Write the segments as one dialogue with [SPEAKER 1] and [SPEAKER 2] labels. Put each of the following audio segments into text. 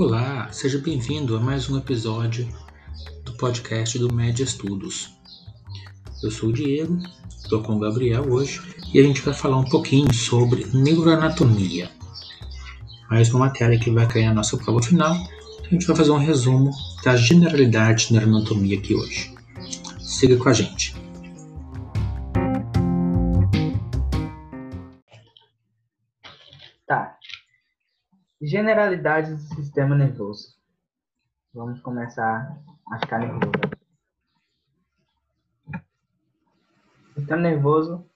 [SPEAKER 1] Olá, seja bem-vindo a mais um episódio do podcast do Média Estudos. Eu sou o Diego, estou com o Gabriel hoje e a gente vai falar um pouquinho sobre neuroanatomia. Mais uma matéria que vai cair na nossa prova final. A gente vai fazer um resumo das generalidades de neuroanatomia aqui hoje. Siga com a gente.
[SPEAKER 2] Generalidades do sistema nervoso. Vamos começar a ficar nervoso. O sistema nervoso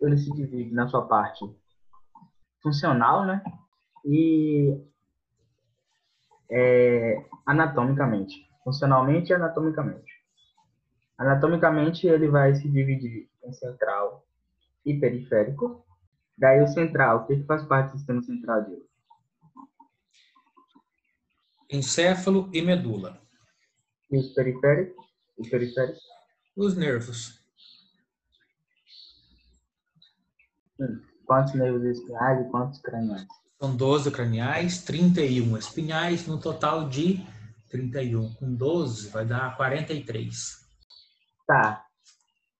[SPEAKER 2] ele se divide na sua parte funcional, né? E é, anatomicamente. Funcionalmente e anatomicamente. Anatomicamente, ele vai se dividir em central e periférico. Daí o central, o que, faz parte do sistema central dele?
[SPEAKER 1] Encéfalo e medula.
[SPEAKER 2] E os periféricos? Os periféricos?
[SPEAKER 1] Os nervos.
[SPEAKER 2] Hum. Quantos nervos espinhais e quantos craniais?
[SPEAKER 1] São 12 craniais, 31 espinhais, no total de 31. Com 12 vai dar 43.
[SPEAKER 2] Tá.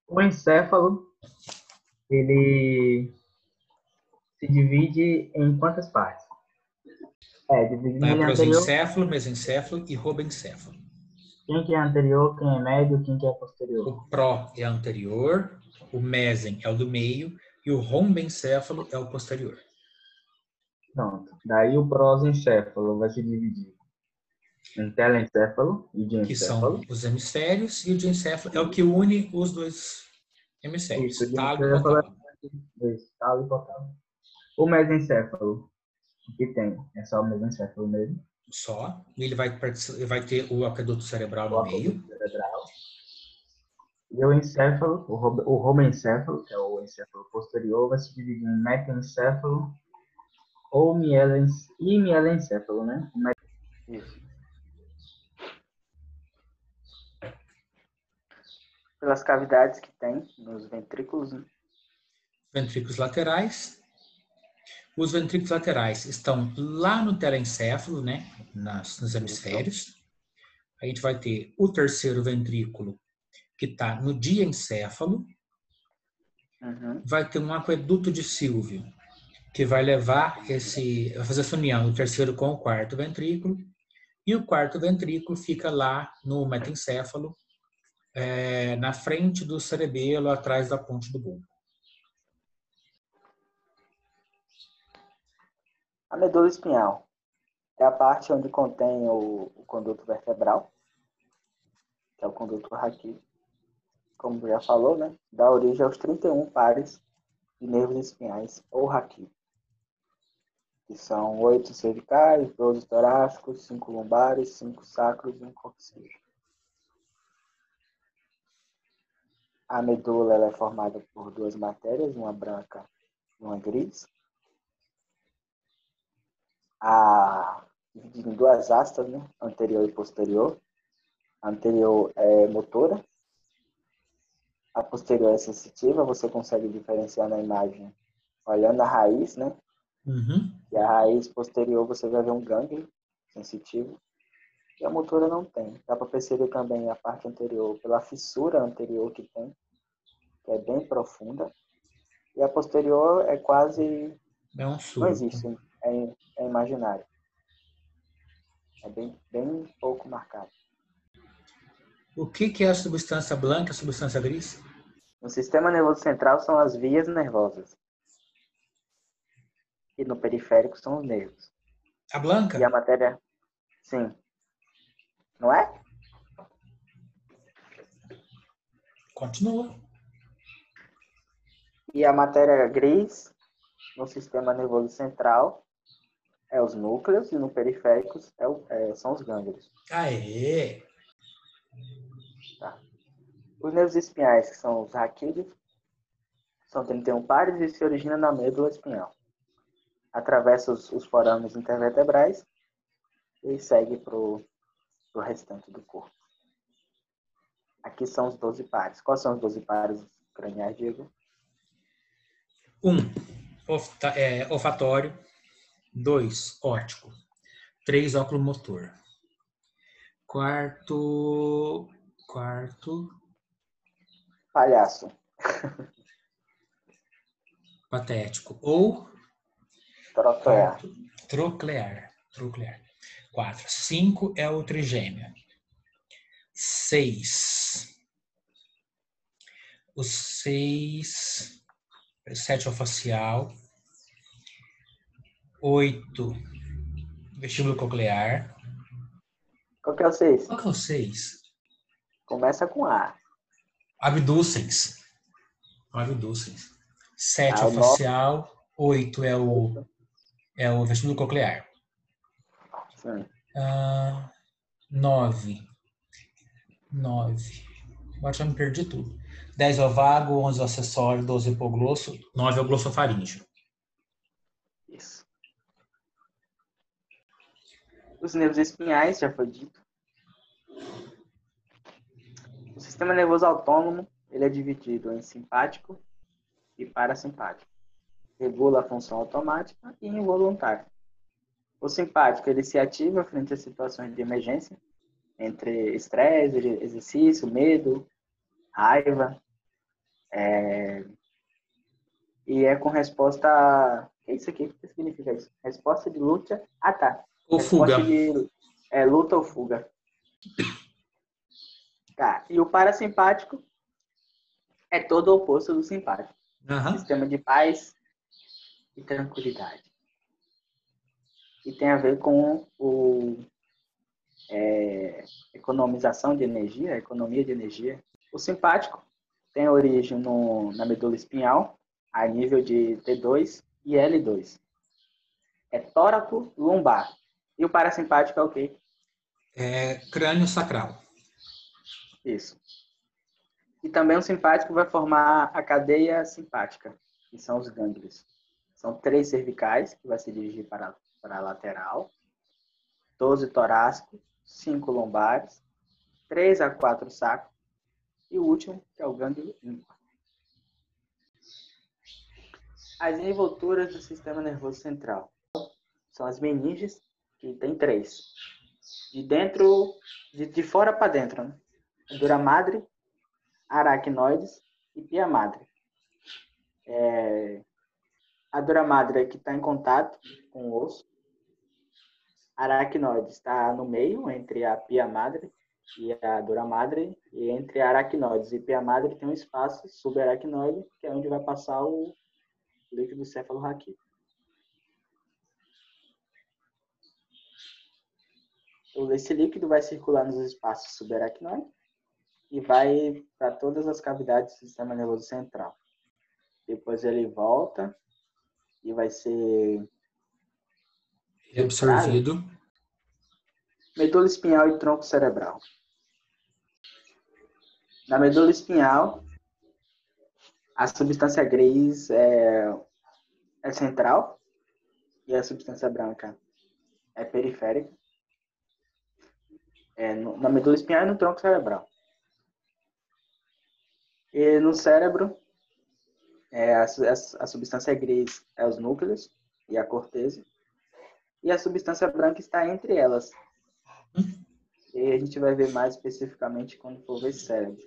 [SPEAKER 2] O encéfalo, ele se divide em quantas partes? É, divide
[SPEAKER 1] Vai
[SPEAKER 2] em anterior.
[SPEAKER 1] prosencéfalo, mesencéfalo e robencéfalo.
[SPEAKER 2] Quem que é anterior, quem é médio, quem que é posterior?
[SPEAKER 1] O pró é anterior, o mesen é o do meio e o rombencéfalo é o posterior.
[SPEAKER 2] Pronto. Daí o prosencéfalo vai se dividir em telencéfalo e
[SPEAKER 1] que são
[SPEAKER 2] diencéfalo.
[SPEAKER 1] os hemisférios, e o diencéfalo é o que une os dois hemisférios,
[SPEAKER 2] Isso, o diencéfalo é-. Isso, talo e. O mesencéfalo, o que tem? É só o mesencéfalo mesmo.
[SPEAKER 1] Só, e ele vai, vai ter o aqueduto cerebral no
[SPEAKER 2] o
[SPEAKER 1] meio,
[SPEAKER 2] aqueduto cerebral. E o encéfalo, o, rob- o romencéfalo, que é o encéfalo posterior, vai se dividir em metencéfalo ou mielen, e mielencéfalo, né? Isso. Pelas cavidades que tem nos ventrículos, né?
[SPEAKER 1] ventrículos laterais. Os ventrículos laterais estão lá no telencéfalo, né, nas, nos hemisférios. A gente vai ter o terceiro ventrículo, que está no diencéfalo.
[SPEAKER 2] Uhum.
[SPEAKER 1] Vai ter um aqueduto de Silvio, que vai levar esse, vai fazer essa união do terceiro com o quarto ventrículo. E o quarto ventrículo fica lá no metencéfalo, é, na frente do cerebelo, atrás da ponte do bulbo.
[SPEAKER 3] A medula espinhal é a parte onde contém o, o conduto vertebral, que é o conduto raquídeo, como já falou, né? Dá origem aos 31 pares de nervos espinhais ou raquídeos, que são oito cervicais, 12 torácicos, cinco lombares, cinco sacros e um coxígeo. A medula é formada por duas matérias, uma branca e uma gris a dividida em duas astas, né? anterior e posterior. A anterior é motora, a posterior é sensitiva, você consegue diferenciar na imagem olhando a raiz, né?
[SPEAKER 1] Uhum.
[SPEAKER 3] E a raiz posterior você vai ver um gânglio sensitivo. E a motora não tem. Dá para perceber também a parte anterior pela fissura anterior que tem, que é bem profunda. E a posterior é quase
[SPEAKER 1] É um
[SPEAKER 3] não
[SPEAKER 1] surdo.
[SPEAKER 3] existe, é, é imaginário. É bem, bem pouco marcado.
[SPEAKER 1] O que, que é a substância branca e a substância gris?
[SPEAKER 3] No sistema nervoso central são as vias nervosas. E no periférico são os nervos.
[SPEAKER 1] A branca?
[SPEAKER 3] E a matéria. Sim. Não é?
[SPEAKER 1] Continua.
[SPEAKER 3] E a matéria gris no sistema nervoso central é os núcleos e no periférico é o- é, são os gânglios.
[SPEAKER 1] Aê!
[SPEAKER 3] Os nervos espinhais, que são os raquídeos, são 31 pares e se originam na medula espinhal. Atravessa os, os forames intervertebrais e segue para o restante do corpo. Aqui são os 12 pares. Quais são os 12 pares craniais, Diego?
[SPEAKER 1] Um, é, olfatório. Dois, óptico. três óculos motor. Quarto. Quarto.
[SPEAKER 3] Palhaço.
[SPEAKER 1] Patético. Ou.
[SPEAKER 3] Troclear.
[SPEAKER 1] Quarto, troclear. Troclear. Quatro. Cinco é o trigêmeo. Seis. O seis. Sete é o facial. Oito. Vestíbulo coclear.
[SPEAKER 3] Qual que é o 6?
[SPEAKER 1] Qual que é o seis?
[SPEAKER 3] Começa com A.
[SPEAKER 1] Abdúceis. Abdúceis. Sete
[SPEAKER 3] Ah,
[SPEAKER 1] é o
[SPEAKER 3] nove.
[SPEAKER 1] facial. Oito é o, é o vestíbulo coclear.
[SPEAKER 3] Sim.
[SPEAKER 1] Ah, nove. Nove. Agora já me perdi tudo. Dez é o vago, onze é o acessório, doze é o hipoglosso, nove é o glossofaríngeo.
[SPEAKER 3] Isso. Os nervos espinhais, já foi dito. O sistema nervoso autônomo, ele é dividido em simpático e parasimpático. Regula a função automática e involuntária. O simpático, ele se ativa frente a situações de emergência, entre estresse, exercício, medo, raiva, é, e é com resposta. O que é isso aqui? O que significa isso? Resposta de luta. Tá.
[SPEAKER 1] Ou
[SPEAKER 3] Resposta
[SPEAKER 1] fuga.
[SPEAKER 3] de é, luta ou fuga. Tá. E o parasimpático é todo o oposto do simpático.
[SPEAKER 1] Aham.
[SPEAKER 3] Sistema de paz e tranquilidade. E tem a ver com o é, economização de energia, economia de energia. O simpático tem origem no, na medula espinhal, a nível de T2 e L2. É tóraco lombar. E o parasimpático é o quê?
[SPEAKER 1] É crânio sacral.
[SPEAKER 3] Isso. E também o simpático vai formar a cadeia simpática, que são os gânglios. São três cervicais, que vai se dirigir para, para a lateral, 12 torácicos, 5 lombares, 3 a 4 sacos, e o último, que é o gânglio ímpar. As envolturas do sistema nervoso central são as meninges, que tem três. De dentro, de, de fora para dentro, né? dura madre, aracnoides e pia madre. É, a dura madre é que está em contato com o osso. Aracnoides está no meio, entre a pia madre e a dura madre. E entre aracnoides e pia madre tem um espaço subaracnoide, que é onde vai passar o líquido cefalorraquídeo. Esse líquido vai circular nos espaços subaracnoides e vai para todas as cavidades do sistema nervoso central. Depois ele volta e vai ser
[SPEAKER 1] absorvido.
[SPEAKER 3] medula espinhal e tronco cerebral. Na medula espinhal, a substância gris é, é central e a substância branca é periférica. É, na medula espinhal e no tronco cerebral. E no cérebro, é, a, a, substância gris é os núcleos e a corteza. E a substância branca está entre elas. E a gente vai ver mais especificamente quando for ver cérebro.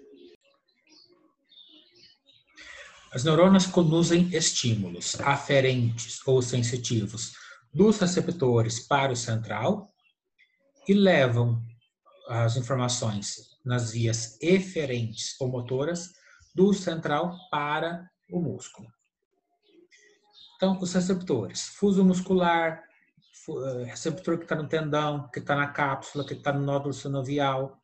[SPEAKER 1] As neurônias conduzem estímulos aferentes ou sensitivos dos receptores para o central e levam as informações nas vias eferentes ou motoras do central para o músculo. Então, os receptores, fuso muscular, eh, receptor que está no tendão, que está na cápsula, que está no nódulo sinovial,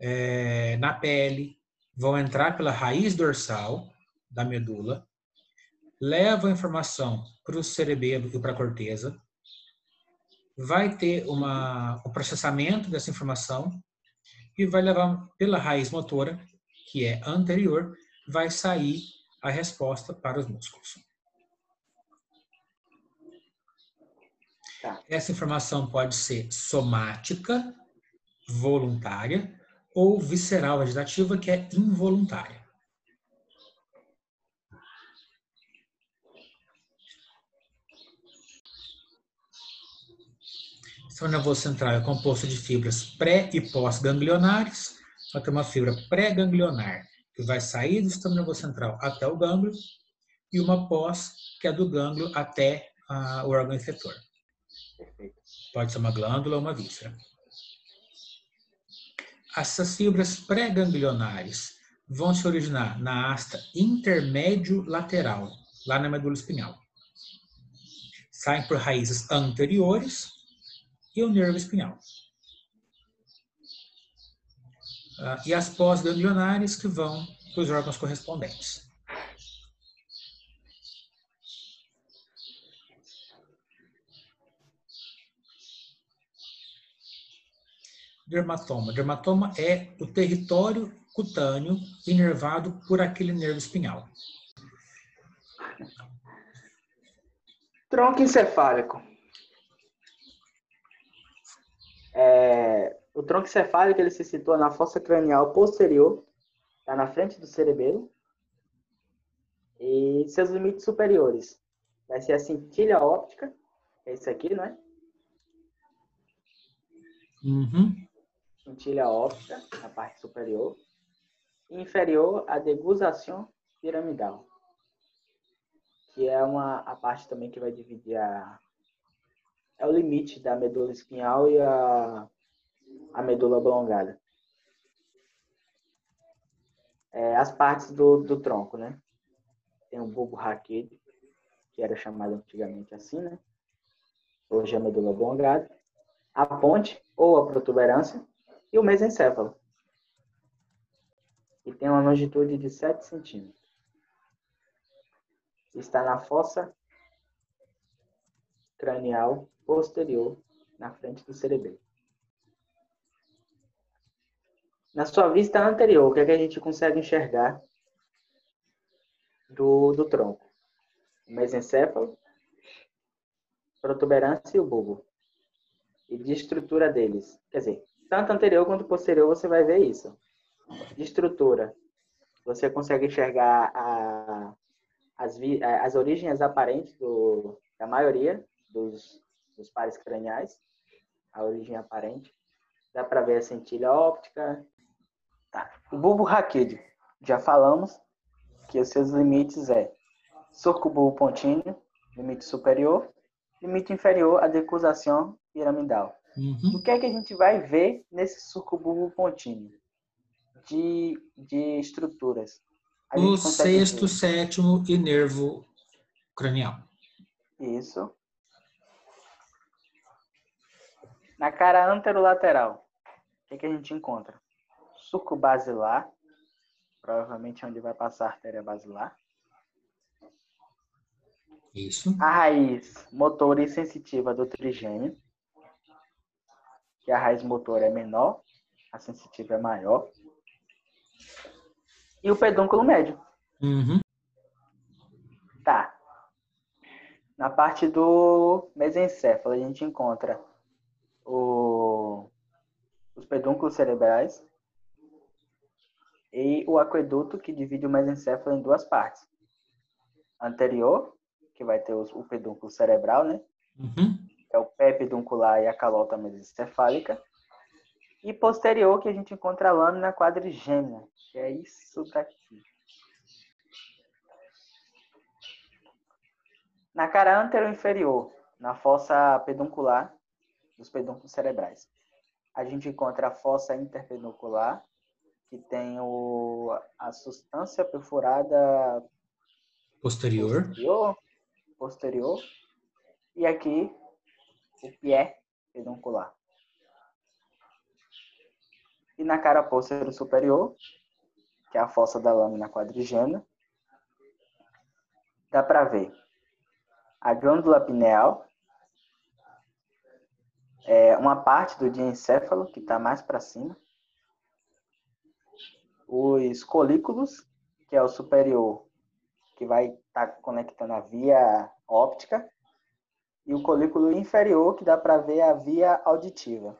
[SPEAKER 1] eh, na pele, vão entrar pela raiz dorsal da medula, levam a informação para o cerebelo e para a corteza, vai ter uma, o processamento dessa informação e vai levar pela raiz motora, que é anterior, vai sair a resposta para os músculos.
[SPEAKER 3] Tá.
[SPEAKER 1] Essa informação pode ser somática, voluntária, ou visceral vegetativa, que é involuntária. Sistema nervoso central é composto de fibras pré e pós-ganglionares. Vai ter uma fibra pré-ganglionar, que vai sair do sistema nervoso central até o gânglio, e uma pós, que é do gânglio até uh, o órgão efetor. Pode ser uma glândula ou uma víscera. Essas fibras pré-ganglionares vão se originar na asta intermédio lateral, lá na medula espinhal. Saem por raízes anteriores e o nervo espinhal. Uh, e as pós-ganglionares que vão para os órgãos correspondentes. Dermatoma. Dermatoma é o território cutâneo inervado por aquele nervo espinhal.
[SPEAKER 3] Tronco encefálico. É, o tronco encefálico ele se situa na fossa cranial posterior, está na frente do cerebelo, e seus limites superiores vai ser a cintilha óptica, é isso aqui, não é?
[SPEAKER 1] Uhum.
[SPEAKER 3] Cintilha óptica, na parte superior, e inferior a degustação piramidal, que é uma a parte também que vai dividir a é o limite da medula espinhal e a, a medula oblongada. É, as partes do, do tronco, né? Tem o bulbo raquídeo, que era chamado antigamente assim, né? Hoje é a medula oblongada. A ponte, ou a protuberância, e o mesencéfalo. E tem uma longitude de 7 centímetros. Está na fossa cranial posterior na frente do cerebelo. Na sua vista anterior, o que, é que a gente consegue enxergar do, do tronco? O mesencéfalo, protuberância e o bulbo. E de estrutura deles. Quer dizer, tanto anterior quanto posterior você vai ver isso. De estrutura. Você consegue enxergar a, as, as origens aparentes do, da maioria dos, dos pares craniais, a origem aparente. Dá para ver a centelha óptica. Tá. O bulbo raquídeo, já falamos que os seus limites é surco bulbo pontinho, limite superior, limite inferior, a decusação piramidal.
[SPEAKER 1] Uhum.
[SPEAKER 3] O que é que a gente vai ver nesse surco bulbo pontinho? De, de estruturas.
[SPEAKER 1] O sexto, ver. sétimo e nervo cranial.
[SPEAKER 3] Isso. Na cara anterolateral, o que, que a gente encontra? Suco basilar, provavelmente onde vai passar a artéria basilar.
[SPEAKER 1] Isso.
[SPEAKER 3] A raiz motora e sensitiva do trigêmeo, que a raiz motora é menor, a sensitiva é maior. E o pedúnculo médio.
[SPEAKER 1] Uhum.
[SPEAKER 3] Tá. Na parte do mesencéfalo, a gente encontra o, os pedúnculos cerebrais e o aqueduto que divide o mesencéfalo em duas partes. Anterior, que vai ter o pedúnculo cerebral, né?
[SPEAKER 1] Uhum.
[SPEAKER 3] É o pé peduncular e a calota mesencefálica. E posterior, que a gente encontra a lâmina quadrigêmea, que é isso daqui. Na cara anterior inferior, na fossa peduncular, dos pedúnculos cerebrais. A gente encontra a fossa interpeduncular, que tem o, a substância perfurada
[SPEAKER 1] posterior.
[SPEAKER 3] posterior, posterior e aqui o pé peduncular. E na cara posterior superior, que é a fossa da lâmina quadrigêmea, dá para ver a glândula pineal, é, uma parte do diencéfalo, que está mais para cima, os colículos, que é o superior, que vai estar tá conectando a via óptica, e o colículo inferior, que dá para ver a via auditiva.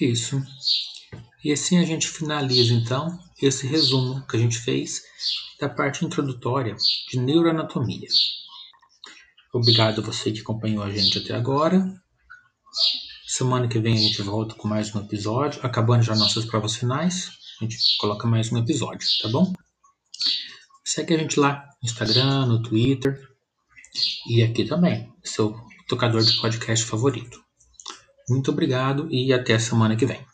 [SPEAKER 1] Isso. E assim a gente finaliza então esse resumo que a gente fez da parte introdutória de neuroanatomia. Obrigado a você que acompanhou a gente até agora Semana que vem a gente volta com mais um episódio. Acabando já nossas provas finais, a gente coloca mais um episódio, tá bom? Segue a gente lá no Instagram, no Twitter e aqui também, seu tocador de podcast favorito. Muito obrigado e até a semana que vem.